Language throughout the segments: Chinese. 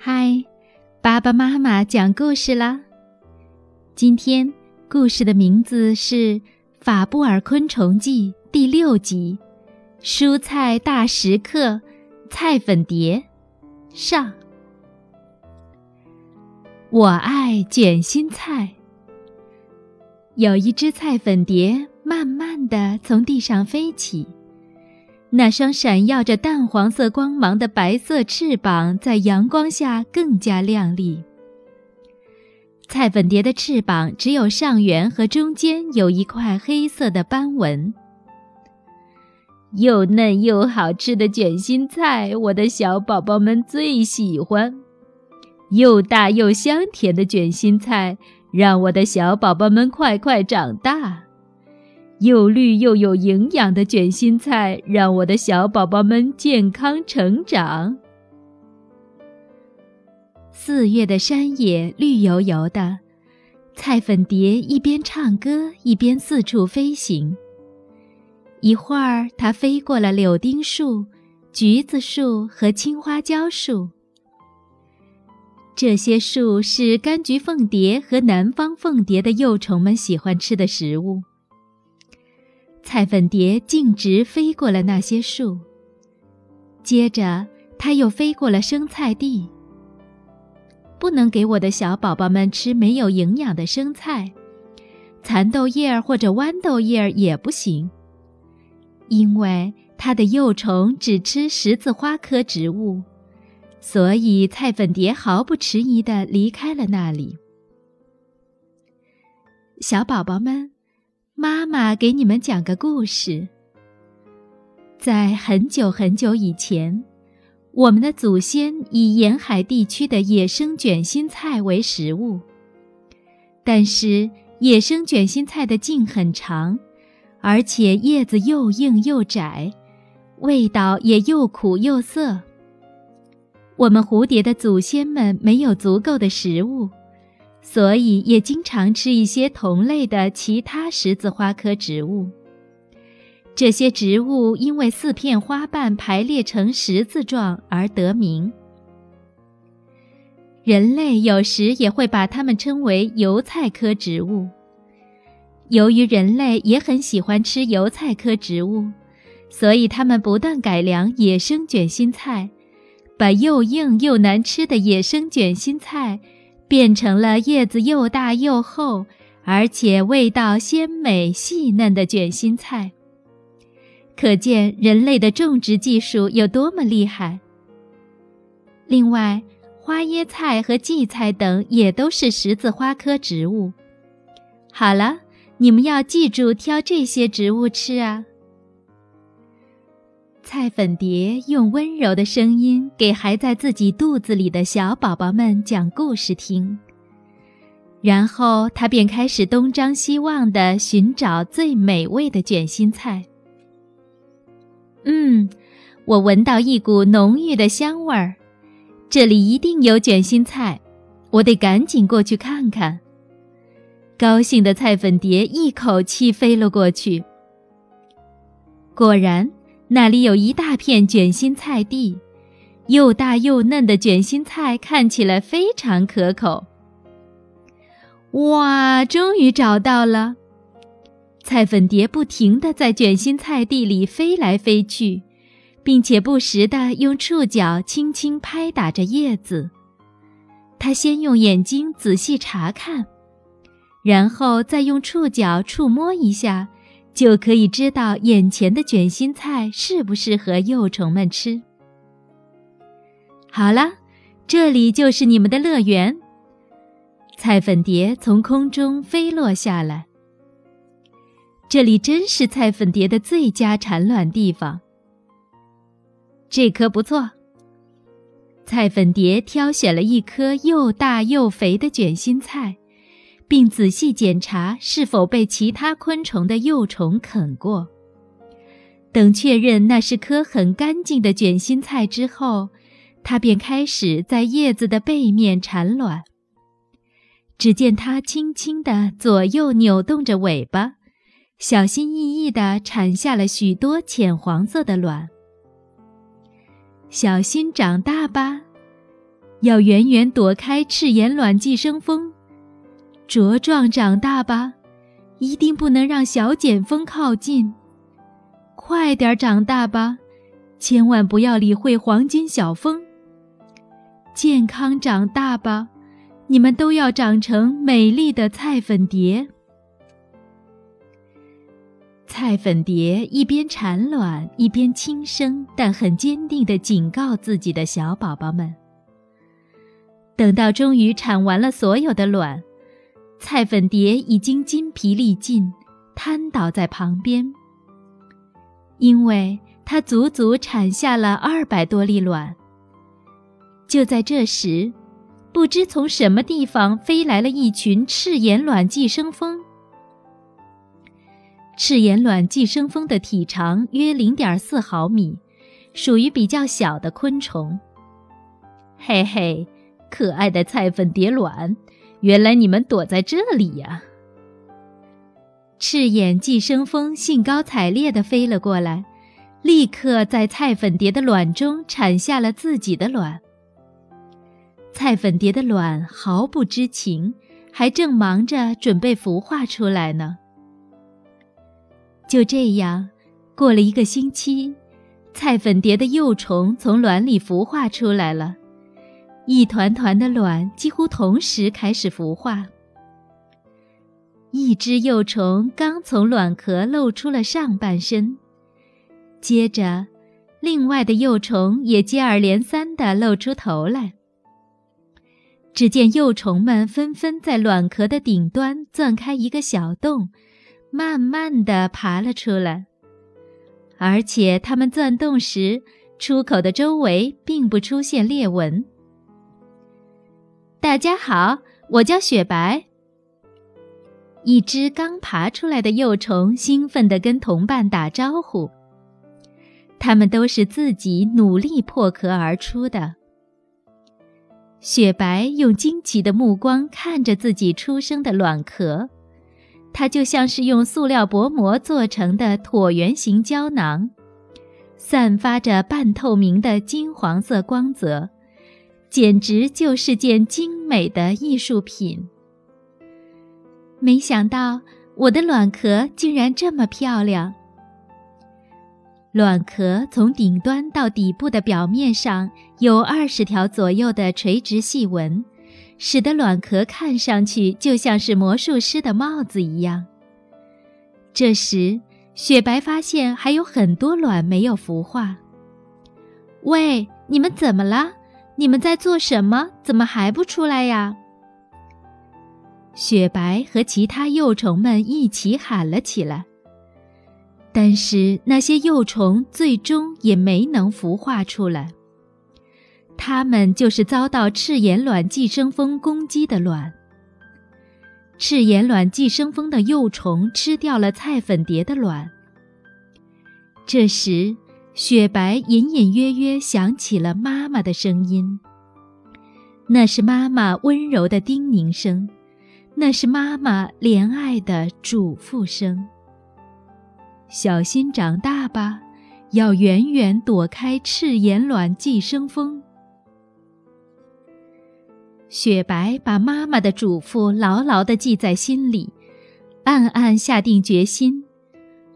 嗨，爸爸妈妈讲故事啦！今天故事的名字是《法布尔昆虫记》第六集《蔬菜大食客菜粉蝶》上。我爱卷心菜。有一只菜粉蝶慢慢地从地上飞起。那双闪耀着淡黄色光芒的白色翅膀在阳光下更加亮丽。菜粉蝶的翅膀只有上缘和中间有一块黑色的斑纹。又嫩又好吃的卷心菜，我的小宝宝们最喜欢。又大又香甜的卷心菜，让我的小宝宝们快快长大。又绿又有营养的卷心菜，让我的小宝宝们健康成长。四月的山野绿油油的，菜粉蝶一边唱歌一边四处飞行。一会儿，它飞过了柳丁树、橘子树和青花椒树。这些树是柑橘凤蝶和南方凤蝶的幼虫们喜欢吃的食物。菜粉蝶径直飞过了那些树，接着它又飞过了生菜地。不能给我的小宝宝们吃没有营养的生菜，蚕豆叶儿或者豌豆叶儿也不行，因为它的幼虫只吃十字花科植物，所以菜粉蝶毫不迟疑地离开了那里。小宝宝们。妈妈给你们讲个故事。在很久很久以前，我们的祖先以沿海地区的野生卷心菜为食物。但是，野生卷心菜的茎很长，而且叶子又硬又窄，味道也又苦又涩。我们蝴蝶的祖先们没有足够的食物。所以也经常吃一些同类的其他十字花科植物。这些植物因为四片花瓣排列成十字状而得名。人类有时也会把它们称为油菜科植物。由于人类也很喜欢吃油菜科植物，所以他们不断改良野生卷心菜，把又硬又难吃的野生卷心菜。变成了叶子又大又厚，而且味道鲜美细嫩的卷心菜。可见人类的种植技术有多么厉害。另外，花椰菜和荠菜等也都是十字花科植物。好了，你们要记住挑这些植物吃啊。菜粉蝶用温柔的声音给还在自己肚子里的小宝宝们讲故事听，然后它便开始东张西望地寻找最美味的卷心菜。嗯，我闻到一股浓郁的香味儿，这里一定有卷心菜，我得赶紧过去看看。高兴的菜粉蝶一口气飞了过去，果然。那里有一大片卷心菜地，又大又嫩的卷心菜看起来非常可口。哇，终于找到了！菜粉蝶不停地在卷心菜地里飞来飞去，并且不时地用触角轻轻拍打着叶子。它先用眼睛仔细查看，然后再用触角触摸一下。就可以知道眼前的卷心菜适不适合幼虫们吃。好了，这里就是你们的乐园。菜粉蝶从空中飞落下来，这里真是菜粉蝶的最佳产卵地方。这颗不错。菜粉蝶挑选了一颗又大又肥的卷心菜。并仔细检查是否被其他昆虫的幼虫啃过。等确认那是颗很干净的卷心菜之后，它便开始在叶子的背面产卵。只见它轻轻地左右扭动着尾巴，小心翼翼地产下了许多浅黄色的卵。小心长大吧，要远远躲开赤眼卵寄生蜂。茁壮长大吧，一定不能让小茧蜂靠近。快点长大吧，千万不要理会黄金小蜂。健康长大吧，你们都要长成美丽的菜粉蝶。菜粉蝶一边产卵，一边轻声但很坚定地警告自己的小宝宝们。等到终于产完了所有的卵，菜粉蝶已经筋疲力尽，瘫倒在旁边。因为它足足产下了二百多粒卵。就在这时，不知从什么地方飞来了一群赤眼卵寄生蜂。赤眼卵寄生蜂的体长约零点四毫米，属于比较小的昆虫。嘿嘿。可爱的菜粉蝶卵，原来你们躲在这里呀！赤眼寄生蜂兴高采烈地飞了过来，立刻在菜粉蝶的卵中产下了自己的卵。菜粉蝶的卵毫不知情，还正忙着准备孵化出来呢。就这样，过了一个星期，菜粉蝶的幼虫从卵里孵化出来了。一团团的卵几乎同时开始孵化。一只幼虫刚从卵壳露出了上半身，接着，另外的幼虫也接二连三地露出头来。只见幼虫们纷纷在卵壳的顶端钻开一个小洞，慢慢地爬了出来。而且，它们钻洞时，出口的周围并不出现裂纹。大家好，我叫雪白。一只刚爬出来的幼虫兴奋地跟同伴打招呼。他们都是自己努力破壳而出的。雪白用惊奇的目光看着自己出生的卵壳，它就像是用塑料薄膜做成的椭圆形胶囊，散发着半透明的金黄色光泽。简直就是件精美的艺术品。没想到我的卵壳竟然这么漂亮。卵壳从顶端到底部的表面上有二十条左右的垂直细纹，使得卵壳看上去就像是魔术师的帽子一样。这时，雪白发现还有很多卵没有孵化。喂，你们怎么了？你们在做什么？怎么还不出来呀？雪白和其他幼虫们一起喊了起来。但是那些幼虫最终也没能孵化出来。它们就是遭到赤眼卵寄生蜂攻击的卵。赤眼卵寄生蜂的幼虫吃掉了菜粉蝶的卵。这时。雪白隐隐约约响起了妈妈的声音，那是妈妈温柔的叮咛声，那是妈妈怜爱的嘱咐声。小心长大吧，要远远躲开赤眼卵寄生蜂。雪白把妈妈的嘱咐牢牢地记在心里，暗暗下定决心：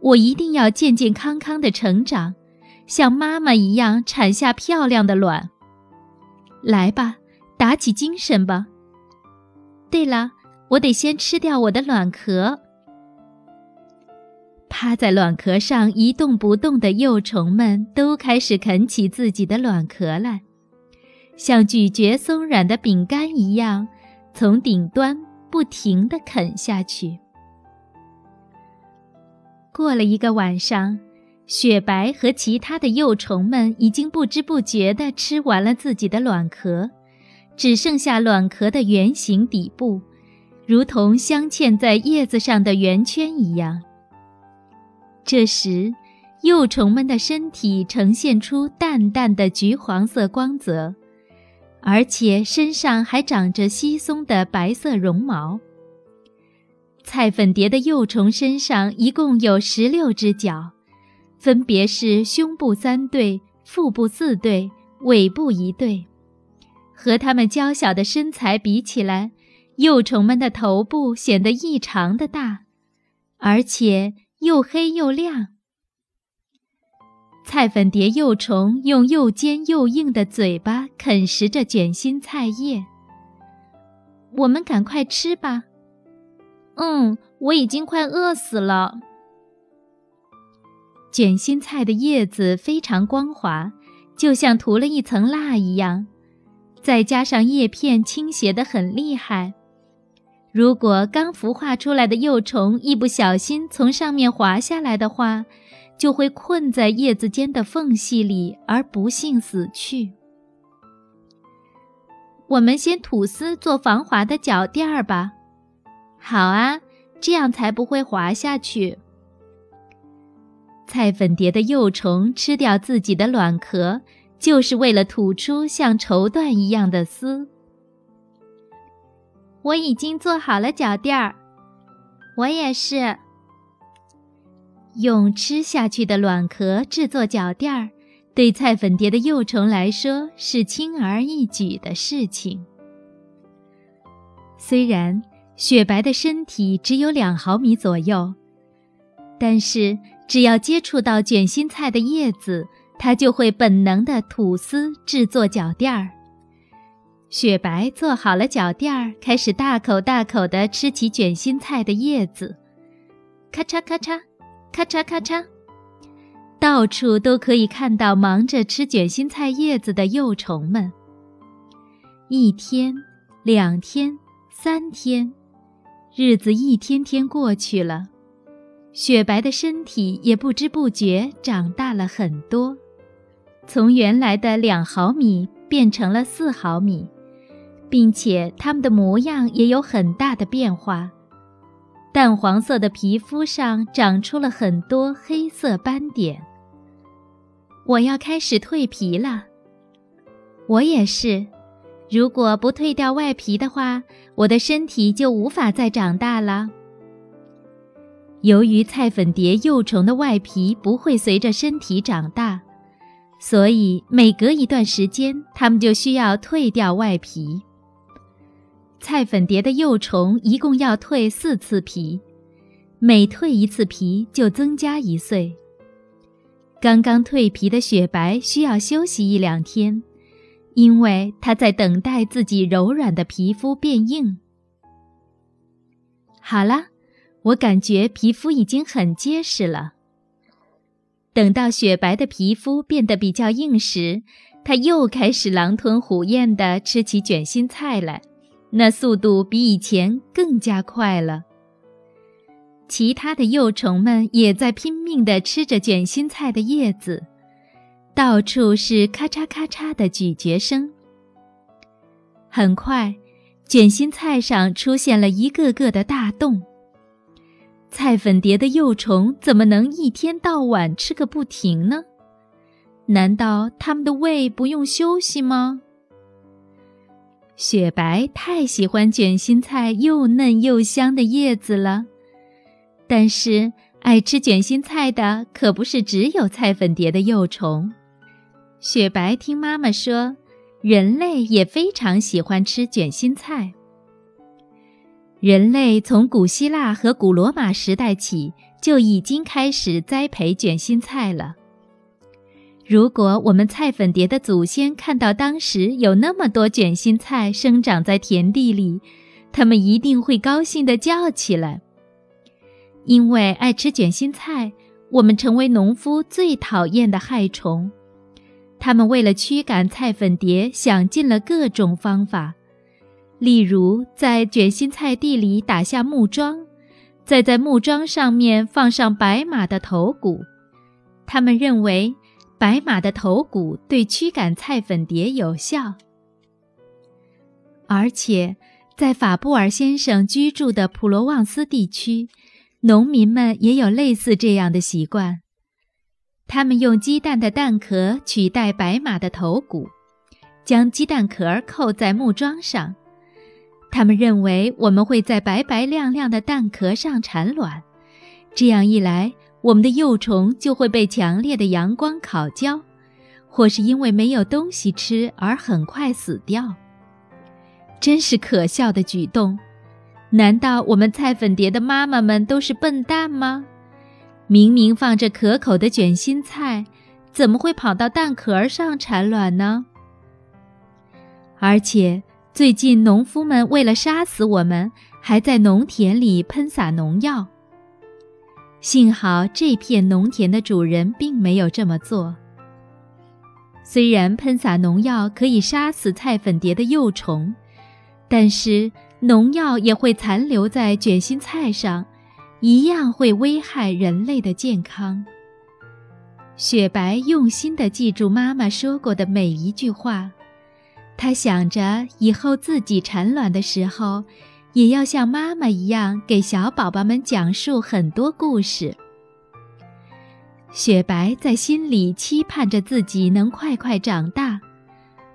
我一定要健健康康的成长。像妈妈一样产下漂亮的卵。来吧，打起精神吧。对了，我得先吃掉我的卵壳。趴在卵壳上一动不动的幼虫们都开始啃起自己的卵壳来，像咀嚼松软的饼干一样，从顶端不停地啃下去。过了一个晚上。雪白和其他的幼虫们已经不知不觉地吃完了自己的卵壳，只剩下卵壳的圆形底部，如同镶嵌在叶子上的圆圈一样。这时，幼虫们的身体呈现出淡淡的橘黄色光泽，而且身上还长着稀松的白色绒毛。菜粉蝶的幼虫身上一共有十六只脚。分别是胸部三对、腹部四对、尾部一对，和它们娇小的身材比起来，幼虫们的头部显得异常的大，而且又黑又亮。菜粉蝶幼虫用又尖又硬的嘴巴啃食着卷心菜叶。我们赶快吃吧。嗯，我已经快饿死了。卷心菜的叶子非常光滑，就像涂了一层蜡一样。再加上叶片倾斜得很厉害，如果刚孵化出来的幼虫一不小心从上面滑下来的话，就会困在叶子间的缝隙里而不幸死去。我们先吐丝做防滑的脚垫儿吧。好啊，这样才不会滑下去。菜粉蝶的幼虫吃掉自己的卵壳。就是为了吐出像绸缎一样的丝。我已经做好了脚垫儿，我也是。用吃下去的卵壳制作脚垫儿，对菜粉蝶的幼虫来说是轻而易举的事情。虽然雪白的身体只有两毫米左右，但是只要接触到卷心菜的叶子。它就会本能地吐丝制作脚垫儿。雪白做好了脚垫儿，开始大口大口地吃起卷心菜的叶子，咔嚓咔嚓，咔嚓咔嚓，到处都可以看到忙着吃卷心菜叶子的幼虫们。一天，两天，三天，日子一天天过去了，雪白的身体也不知不觉长大了很多。从原来的两毫米变成了四毫米，并且它们的模样也有很大的变化。淡黄色的皮肤上长出了很多黑色斑点。我要开始蜕皮了。我也是。如果不蜕掉外皮的话，我的身体就无法再长大了。由于菜粉蝶幼虫的外皮不会随着身体长大。所以每隔一段时间，它们就需要蜕掉外皮。菜粉蝶的幼虫一共要蜕四次皮，每蜕一次皮就增加一岁。刚刚蜕皮的雪白需要休息一两天，因为它在等待自己柔软的皮肤变硬。好了，我感觉皮肤已经很结实了。等到雪白的皮肤变得比较硬时，它又开始狼吞虎咽地吃起卷心菜来，那速度比以前更加快了。其他的幼虫们也在拼命地吃着卷心菜的叶子，到处是咔嚓咔嚓的咀嚼声。很快，卷心菜上出现了一个个的大洞。菜粉蝶的幼虫怎么能一天到晚吃个不停呢？难道它们的胃不用休息吗？雪白太喜欢卷心菜又嫩又香的叶子了，但是爱吃卷心菜的可不是只有菜粉蝶的幼虫。雪白听妈妈说，人类也非常喜欢吃卷心菜。人类从古希腊和古罗马时代起就已经开始栽培卷心菜了。如果我们菜粉蝶的祖先看到当时有那么多卷心菜生长在田地里，他们一定会高兴地叫起来。因为爱吃卷心菜，我们成为农夫最讨厌的害虫。他们为了驱赶菜粉蝶，想尽了各种方法。例如，在卷心菜地里打下木桩，再在木桩上面放上白马的头骨。他们认为白马的头骨对驱赶菜粉蝶有效。而且，在法布尔先生居住的普罗旺斯地区，农民们也有类似这样的习惯。他们用鸡蛋的蛋壳取代白马的头骨，将鸡蛋壳扣在木桩上。他们认为我们会在白白亮亮的蛋壳上产卵，这样一来，我们的幼虫就会被强烈的阳光烤焦，或是因为没有东西吃而很快死掉。真是可笑的举动。难道我们菜粉蝶的妈妈们都是笨蛋吗？明明放着可口的卷心菜，怎么会跑到蛋壳上产卵呢？而且最近农夫们为了杀死我们，还在农田里喷洒农药。幸好这片农田的主人并没有这么做。虽然喷洒农药可以杀死菜粉蝶的幼虫，但是农药也会残留在卷心菜上，一样会危害人类的健康。雪白用心地记住妈妈说过的每一句话，他想着以后自己产卵的时候。也要像妈妈一样给小宝宝们讲述很多故事。雪白在心里期盼着自己能快快长大，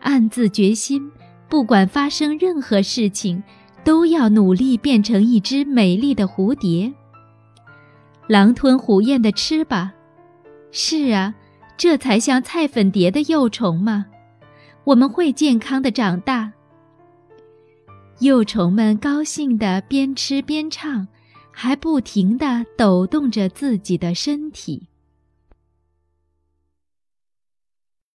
暗自决心，不管发生任何事情，都要努力变成一只美丽的蝴蝶。狼吞虎咽的吃吧，是啊，这才像菜粉蝶的幼虫嘛。我们会健康的长大。幼虫们高兴地边吃边唱，还不停地抖动着自己的身体。